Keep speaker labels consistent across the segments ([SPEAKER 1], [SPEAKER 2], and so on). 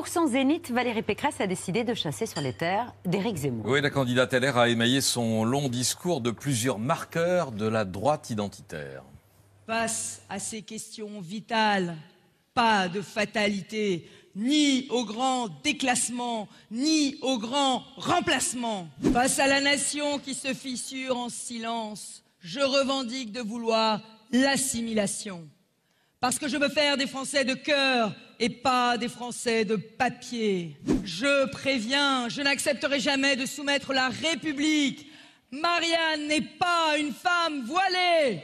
[SPEAKER 1] Pour son zénith, Valérie Pécresse a décidé de chasser sur les terres d'Éric Zemmour.
[SPEAKER 2] Oui, la candidate LR a émaillé son long discours de plusieurs marqueurs de la droite identitaire.
[SPEAKER 3] Face à ces questions vitales, pas de fatalité, ni au grand déclassement, ni au grand remplacement. Face à la nation qui se fissure en silence, je revendique de vouloir l'assimilation. Parce que je veux faire des Français de cœur et pas des Français de papier. Je préviens, je n'accepterai jamais de soumettre la République. Marianne n'est pas une femme voilée.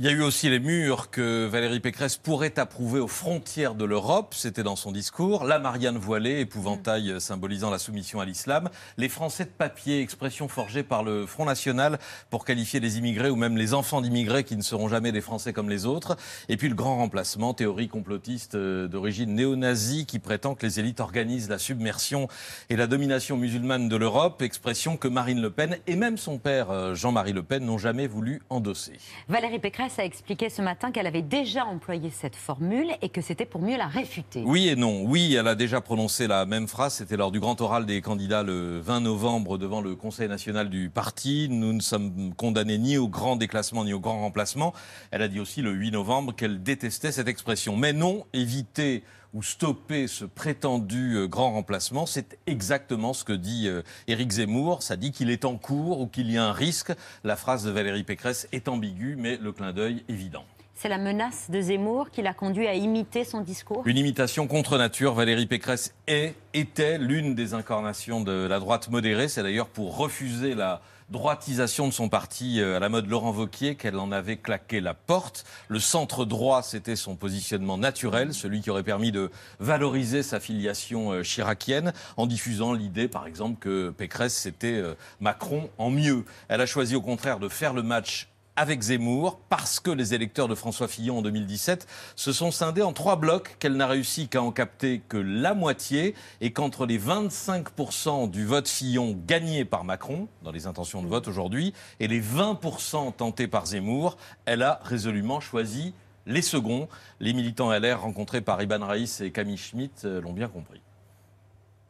[SPEAKER 2] Il y a eu aussi les murs que Valérie Pécresse pourrait approuver aux frontières de l'Europe. C'était dans son discours. La Marianne voilée, épouvantail symbolisant la soumission à l'islam. Les Français de papier, expression forgée par le Front National pour qualifier les immigrés ou même les enfants d'immigrés qui ne seront jamais des Français comme les autres. Et puis le grand remplacement, théorie complotiste euh, d'origine néo-nazie qui prétend que les élites organisent la submersion et la domination musulmane de l'Europe. Expression que Marine Le Pen et même son père euh, Jean-Marie Le Pen n'ont jamais voulu endosser.
[SPEAKER 1] Valérie Pécresse a expliqué ce matin qu'elle avait déjà employé cette formule et que c'était pour mieux la réfuter.
[SPEAKER 2] Oui et non. Oui, elle a déjà prononcé la même phrase. C'était lors du grand oral des candidats le 20 novembre devant le Conseil national du parti. Nous ne sommes condamnés ni au grand déclassement ni au grand remplacement. Elle a dit aussi le 8 novembre qu'elle détestait cette expression. Mais non, éviter ou stopper ce prétendu euh, grand remplacement, c'est exactement ce que dit euh, Éric Zemmour. Ça dit qu'il est en cours ou qu'il y a un risque. La phrase de Valérie Pécresse est ambiguë, mais le clin d'œil évident.
[SPEAKER 1] C'est la menace de Zemmour qui l'a conduit à imiter son discours
[SPEAKER 2] Une imitation contre nature. Valérie Pécresse est, était l'une des incarnations de la droite modérée. C'est d'ailleurs pour refuser la droitisation de son parti euh, à la mode Laurent Vauquier qu'elle en avait claqué la porte. Le centre droit, c'était son positionnement naturel, celui qui aurait permis de valoriser sa filiation euh, chiracienne en diffusant l'idée, par exemple, que Pécresse, c'était euh, Macron en mieux. Elle a choisi au contraire de faire le match avec Zemmour parce que les électeurs de François Fillon en 2017 se sont scindés en trois blocs qu'elle n'a réussi qu'à en capter que la moitié et qu'entre les 25% du vote Fillon gagné par Macron dans les intentions de vote aujourd'hui et les 20% tentés par Zemmour, elle a résolument choisi les seconds. Les militants LR rencontrés par Iban Raïs et Camille Schmitt euh, l'ont bien compris.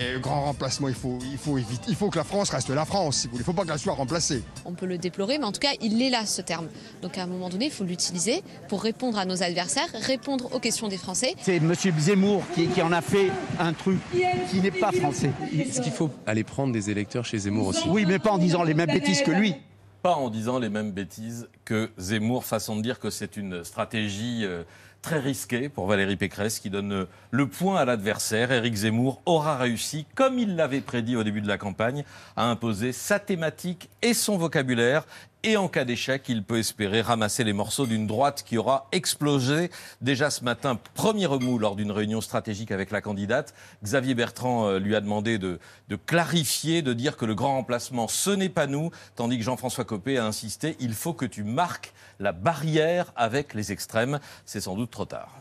[SPEAKER 4] Et grand remplacement, il faut, il, faut, il faut que la France reste la France. Il ne faut pas qu'elle soit remplacée.
[SPEAKER 5] On peut le déplorer, mais en tout cas, il est là, ce terme. Donc à un moment donné, il faut l'utiliser pour répondre à nos adversaires, répondre aux questions des Français.
[SPEAKER 6] C'est M. Zemmour qui, qui, en a fait un truc qui n'est pas français.
[SPEAKER 7] Est-ce qu'il faut aller prendre des électeurs chez Zemmour aussi?
[SPEAKER 6] Oui, mais pas en disant les mêmes bêtises que lui.
[SPEAKER 2] En disant les mêmes bêtises que Zemmour, façon de dire que c'est une stratégie... Euh, très risqué pour Valérie Pécresse qui donne le point à l'adversaire. Éric Zemmour aura réussi, comme il l'avait prédit au début de la campagne, à imposer sa thématique et son vocabulaire. Et en cas d'échec, il peut espérer ramasser les morceaux d'une droite qui aura explosé. Déjà ce matin, premier remous lors d'une réunion stratégique avec la candidate. Xavier Bertrand euh, lui a demandé de, de clarifier, de dire que le grand remplacement, ce n'est pas nous, tandis que Jean-François Copé a insisté, il faut que tu marques la barrière avec les extrêmes. C'est sans doute trop tard.